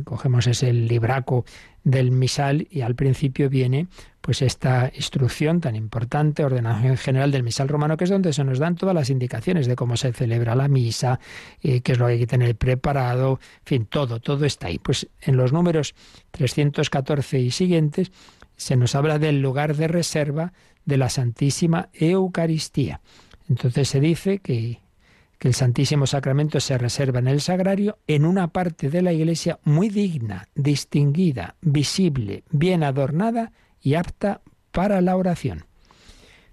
cogemos ese libraco del misal y al principio viene pues esta instrucción tan importante, ordenación general del misal romano, que es donde se nos dan todas las indicaciones de cómo se celebra la misa, eh, qué es lo que hay que tener preparado, en fin, todo, todo está ahí. Pues en los números 314 y siguientes se nos habla del lugar de reserva de la Santísima Eucaristía. Entonces se dice que que el Santísimo Sacramento se reserva en el sagrario en una parte de la iglesia muy digna, distinguida, visible, bien adornada y apta para la oración.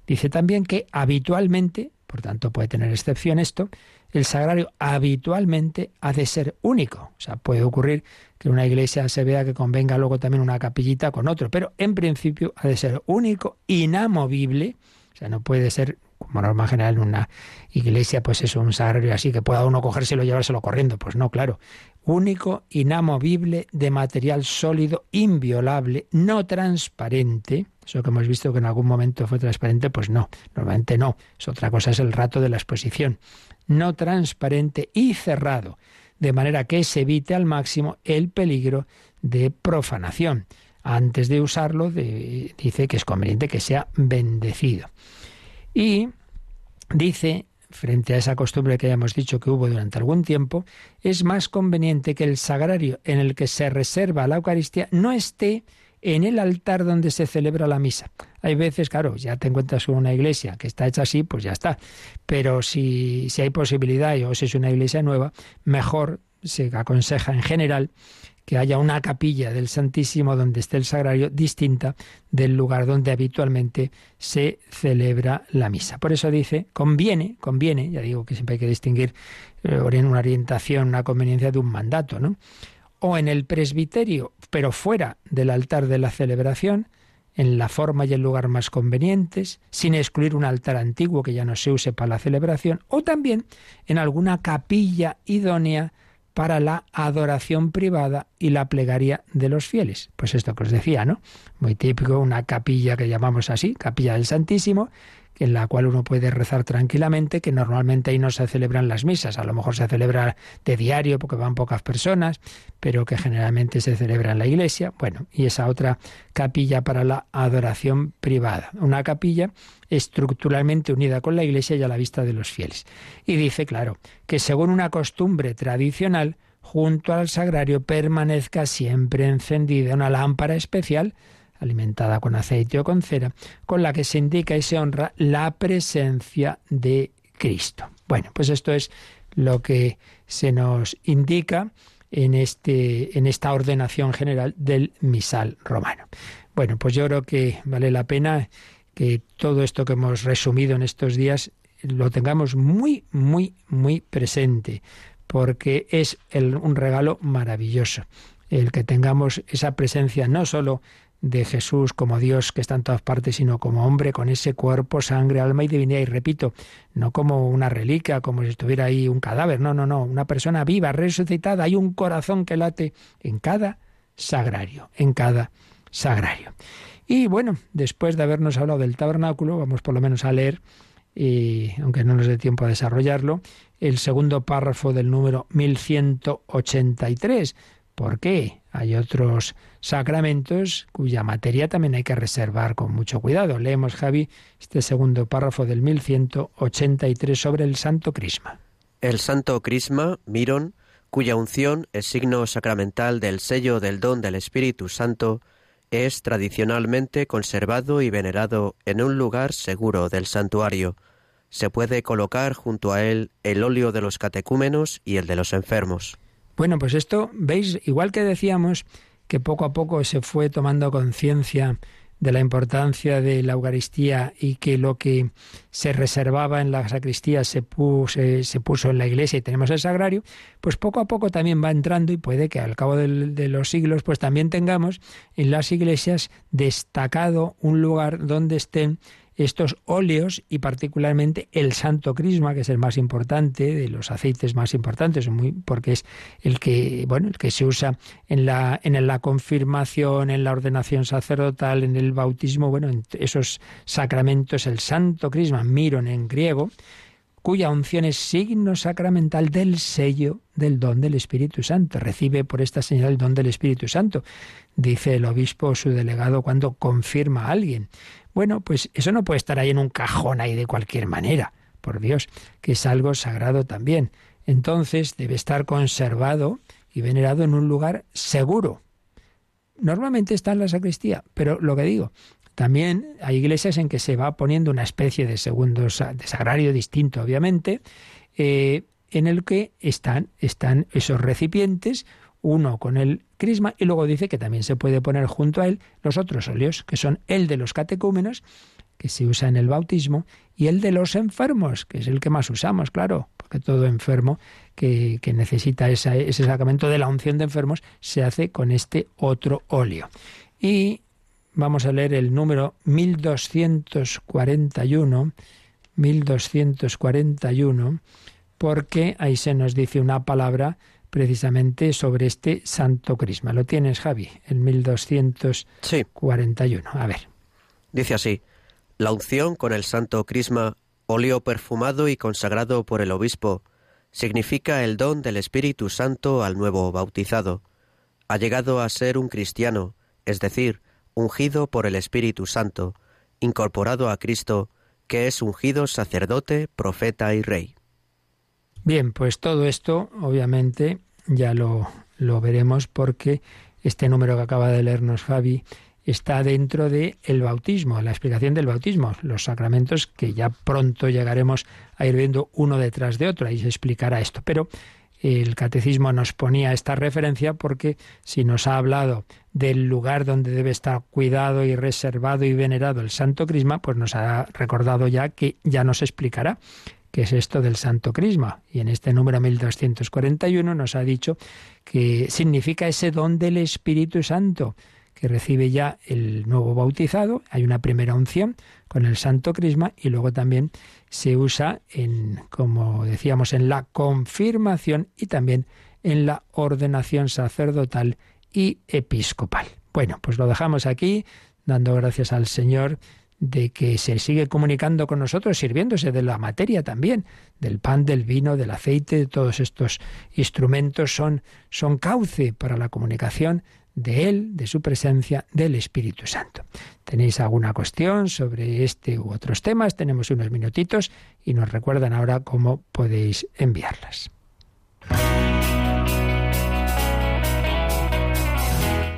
Dice también que habitualmente, por tanto puede tener excepción esto, el sagrario habitualmente ha de ser único. O sea, puede ocurrir que una iglesia se vea que convenga luego también una capillita con otro, pero en principio ha de ser único, inamovible, o sea, no puede ser como norma general en una iglesia, pues es un sagrario así que pueda uno cogérselo y llevárselo corriendo. Pues no, claro. Único, inamovible, de material sólido, inviolable, no transparente, Eso que hemos visto que en algún momento fue transparente, pues no, normalmente no. Es otra cosa, es el rato de la exposición. No transparente y cerrado, de manera que se evite al máximo el peligro de profanación. Antes de usarlo, dice que es conveniente que sea bendecido. Y dice frente a esa costumbre que hayamos dicho que hubo durante algún tiempo, es más conveniente que el sagrario en el que se reserva la Eucaristía no esté en el altar donde se celebra la misa. Hay veces, claro, ya te encuentras con una iglesia que está hecha así, pues ya está. Pero si, si hay posibilidad, o si es una iglesia nueva, mejor se aconseja en general que haya una capilla del Santísimo donde esté el sagrario distinta del lugar donde habitualmente se celebra la misa. Por eso dice, conviene, conviene, ya digo que siempre hay que distinguir eh, una orientación, una conveniencia de un mandato, ¿no? O en el presbiterio, pero fuera del altar de la celebración, en la forma y el lugar más convenientes, sin excluir un altar antiguo que ya no se use para la celebración, o también en alguna capilla idónea para la adoración privada y la plegaria de los fieles. Pues esto que os decía, ¿no? Muy típico, una capilla que llamamos así, capilla del Santísimo, en la cual uno puede rezar tranquilamente, que normalmente ahí no se celebran las misas, a lo mejor se celebra de diario porque van pocas personas, pero que generalmente se celebra en la iglesia. Bueno, y esa otra capilla para la adoración privada, una capilla estructuralmente unida con la iglesia y a la vista de los fieles. Y dice, claro, que según una costumbre tradicional, junto al sagrario permanezca siempre encendida una lámpara especial alimentada con aceite o con cera, con la que se indica y se honra la presencia de Cristo. Bueno, pues esto es lo que se nos indica en, este, en esta ordenación general del misal romano. Bueno, pues yo creo que vale la pena que todo esto que hemos resumido en estos días lo tengamos muy, muy, muy presente, porque es un regalo maravilloso el que tengamos esa presencia no solo de Jesús como Dios que está en todas partes, sino como hombre con ese cuerpo, sangre, alma y divinidad. Y repito, no como una reliquia, como si estuviera ahí un cadáver, no, no, no, una persona viva, resucitada, hay un corazón que late en cada sagrario, en cada sagrario. Y bueno, después de habernos hablado del tabernáculo, vamos por lo menos a leer, y, aunque no nos dé tiempo a desarrollarlo, el segundo párrafo del número 1183. ¿Por qué? Hay otros sacramentos cuya materia también hay que reservar con mucho cuidado. Leemos, Javi, este segundo párrafo del 1183 sobre el Santo Crisma. El Santo Crisma, Mirón, cuya unción es signo sacramental del sello del don del Espíritu Santo, es tradicionalmente conservado y venerado en un lugar seguro del santuario. Se puede colocar junto a él el óleo de los catecúmenos y el de los enfermos. Bueno, pues esto, veis, igual que decíamos que poco a poco se fue tomando conciencia de la importancia de la Eucaristía y que lo que se reservaba en la sacristía se puso, en la iglesia y tenemos el sagrario, pues poco a poco también va entrando y puede que al cabo de los siglos pues también tengamos en las iglesias destacado un lugar donde estén estos óleos y particularmente el Santo Crisma, que es el más importante, de los aceites más importantes, porque es el que, bueno, el que se usa en la, en la confirmación, en la ordenación sacerdotal, en el bautismo, bueno, en esos sacramentos, el Santo Crisma, miron en griego, cuya unción es signo sacramental del sello del don del Espíritu Santo. Recibe por esta señal el don del Espíritu Santo, dice el obispo o su delegado cuando confirma a alguien. Bueno, pues eso no puede estar ahí en un cajón ahí de cualquier manera, por Dios, que es algo sagrado también. Entonces debe estar conservado y venerado en un lugar seguro. Normalmente está en la sacristía, pero lo que digo, también hay iglesias en que se va poniendo una especie de segundo de sagrario distinto, obviamente, eh, en el que están, están esos recipientes uno con el y luego dice que también se puede poner junto a él los otros óleos, que son el de los catecúmenos, que se usa en el bautismo, y el de los enfermos, que es el que más usamos, claro, porque todo enfermo que, necesita ese sacramento de la unción de enfermos se hace con este otro óleo. Y vamos a leer el número 1241, 1241, porque ahí se nos dice una palabra precisamente sobre este Santo Crisma. ¿Lo tienes, Javi? En 1241. A ver. Dice así, la unción con el santo crisma, óleo perfumado y consagrado por el obispo, significa el don del Espíritu Santo al nuevo bautizado. Ha llegado a ser un cristiano, es decir, ungido por el Espíritu Santo, incorporado a Cristo, que es ungido sacerdote, profeta y rey. Bien, pues todo esto, obviamente, ya lo, lo veremos porque este número que acaba de leernos Fabi está dentro de el bautismo, la explicación del bautismo, los sacramentos que ya pronto llegaremos a ir viendo uno detrás de otro, ahí se explicará esto, pero el catecismo nos ponía esta referencia porque si nos ha hablado del lugar donde debe estar cuidado y reservado y venerado el Santo Crisma, pues nos ha recordado ya que ya nos explicará qué es esto del Santo Crisma. Y en este número 1241 nos ha dicho que significa ese don del Espíritu Santo que recibe ya el nuevo bautizado. Hay una primera unción con el Santo Crisma y luego también se usa en, como decíamos, en la confirmación y también en la ordenación sacerdotal y episcopal. Bueno, pues lo dejamos aquí, dando gracias al Señor de que se sigue comunicando con nosotros, sirviéndose de la materia también, del pan, del vino, del aceite, de todos estos instrumentos son, son cauce para la comunicación de Él, de su presencia, del Espíritu Santo. ¿Tenéis alguna cuestión sobre este u otros temas? Tenemos unos minutitos y nos recuerdan ahora cómo podéis enviarlas.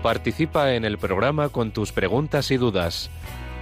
Participa en el programa con tus preguntas y dudas.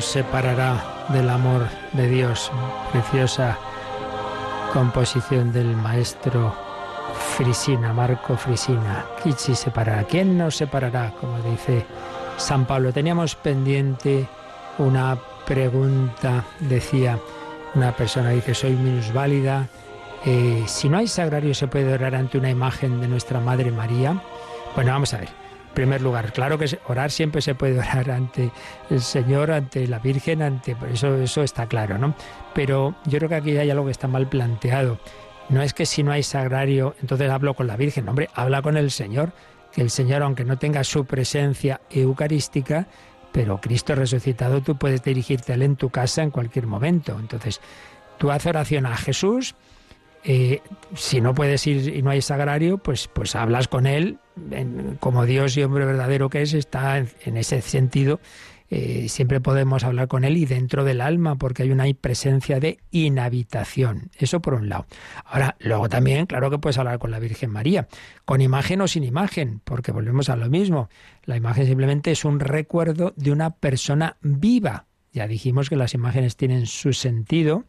separará del amor de Dios. Preciosa composición del maestro Frisina, Marco Frisina. Kichi separará. ¿Quién nos separará? Como dice San Pablo. Teníamos pendiente una pregunta, decía una persona, dice, soy minusválida. Eh, si no hay sagrario, ¿se puede orar ante una imagen de nuestra Madre María? Bueno, vamos a ver. Primer lugar. Claro que orar siempre se puede orar ante el Señor, ante la Virgen, ante eso, eso está claro, ¿no? Pero yo creo que aquí hay algo que está mal planteado. No es que si no hay sagrario, entonces hablo con la Virgen. Hombre, habla con el Señor, que el Señor, aunque no tenga su presencia eucarística, pero Cristo resucitado, tú puedes dirigirte a Él en tu casa en cualquier momento. Entonces, tú haces oración a Jesús, eh, si no puedes ir y no hay sagrario, pues, pues hablas con Él, como Dios y hombre verdadero que es, está en, ese sentido. Eh, siempre podemos hablar con Él y dentro del alma, porque hay una presencia de inhabitación. Eso por un lado. Ahora, luego también, claro que puedes hablar con la Virgen María, con imagen o sin imagen, porque volvemos a lo mismo. La imagen simplemente es un recuerdo de una persona viva. Ya dijimos que las imágenes tienen su sentido,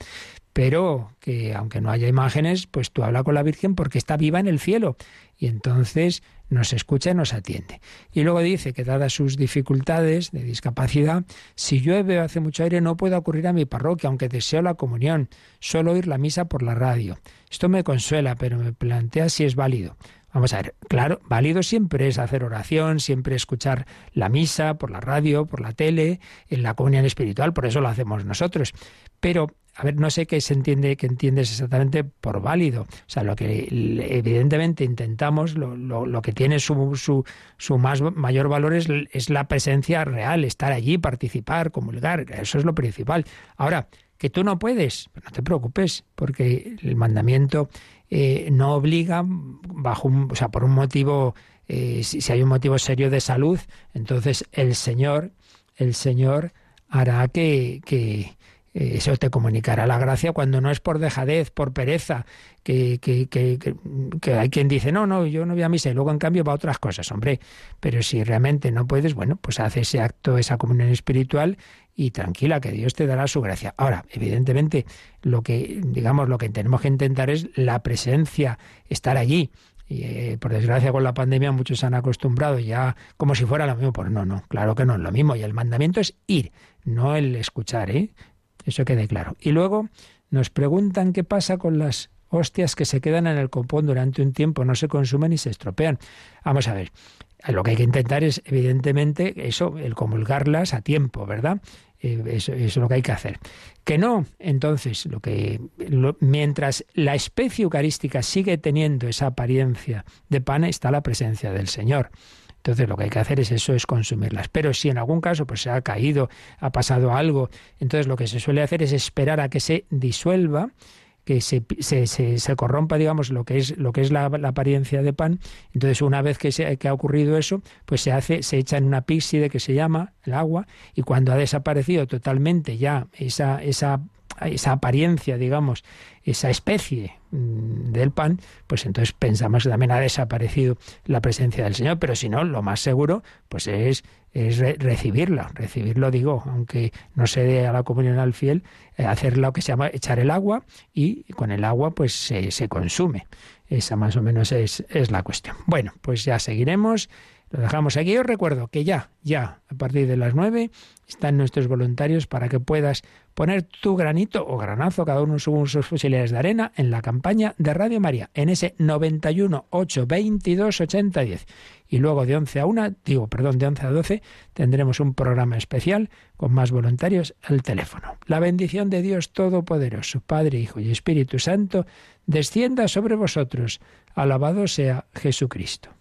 pero que aunque no haya imágenes, pues tú habla con la Virgen porque está viva en el cielo y entonces nos escucha y nos atiende. Y luego dice que dadas sus dificultades de discapacidad, si llueve o hace mucho aire no puedo ocurrir a mi parroquia, aunque deseo la comunión, solo oír la misa por la radio. Esto me consuela, pero me plantea si es válido. Vamos a ver, claro, válido siempre es hacer oración, siempre escuchar la misa por la radio, por la tele, en la comunión espiritual, por eso lo hacemos nosotros. Pero a ver, no sé qué se entiende, qué entiendes exactamente por válido. O sea, lo que evidentemente intentamos, lo, lo, que tiene su, su, su, más mayor valor es, es la presencia real, estar allí, participar, comulgar, eso es lo principal. Ahora, que tú no puedes, pues no te preocupes, porque el mandamiento eh, no obliga bajo un, o sea, por un motivo, eh, si, si hay un motivo serio de salud, entonces el Señor, el Señor hará que, que eso te comunicará la gracia cuando no es por dejadez, por pereza, que, que, que, que, hay quien dice, no, no, yo no voy a misa y luego en cambio va a otras cosas, hombre. Pero si realmente no puedes, bueno, pues hace ese acto, esa comunión espiritual y tranquila, que Dios te dará su gracia. Ahora, evidentemente, lo que, digamos, lo que tenemos que intentar es la presencia, estar allí. Y, eh, por desgracia con la pandemia muchos se han acostumbrado ya como si fuera lo mismo. Pues no, no, claro que no es lo mismo. Y el mandamiento es ir, no el escuchar, ¿eh? Eso quede claro. Y luego nos preguntan qué pasa con las hostias que se quedan en el copón durante un tiempo, no se consumen y se estropean. Vamos a ver, lo que hay que intentar es, evidentemente, eso, el comulgarlas a tiempo, ¿verdad? Eh, eso, es lo que hay que hacer. Que no, entonces, lo que mientras la especie eucarística sigue teniendo esa apariencia de pan, está la presencia del Señor. Entonces lo que hay que hacer es eso, es consumirlas. Pero si en algún caso pues se ha caído, ha pasado algo, entonces lo que se suele hacer es esperar a que se disuelva que se, se, se, corrompa, digamos, lo que es, lo que es la, apariencia de pan. Entonces, una vez que, se, que ha ocurrido eso, pues se hace, se echa en una píxide que se llama el agua, y cuando ha desaparecido totalmente ya esa, esa esa apariencia, digamos, esa especie mm, del pan, pues entonces pensamos que también ha desaparecido la presencia del Señor, pero si no, lo más seguro, pues es, es recibirla, recibirlo digo, aunque no se dé a la comunión al fiel, eh, hacer lo que se llama echar el agua y con el agua pues se, consume. Esa más o menos es, es la cuestión. Bueno, pues ya seguiremos. Lo dejamos aquí. Os recuerdo que ya, ya, a partir de las nueve, están nuestros voluntarios para que puedas poner tu granito o granazo, cada uno según sus fusiles de arena, en la campaña de Radio María, en ese 91 8 22 80 10. Y luego de 11 a 1, digo, perdón, de 11 a 12, tendremos un programa especial con más voluntarios al teléfono. La bendición de Dios Todopoderoso, Padre, Hijo y Espíritu Santo, descienda sobre vosotros. Alabado sea Jesucristo.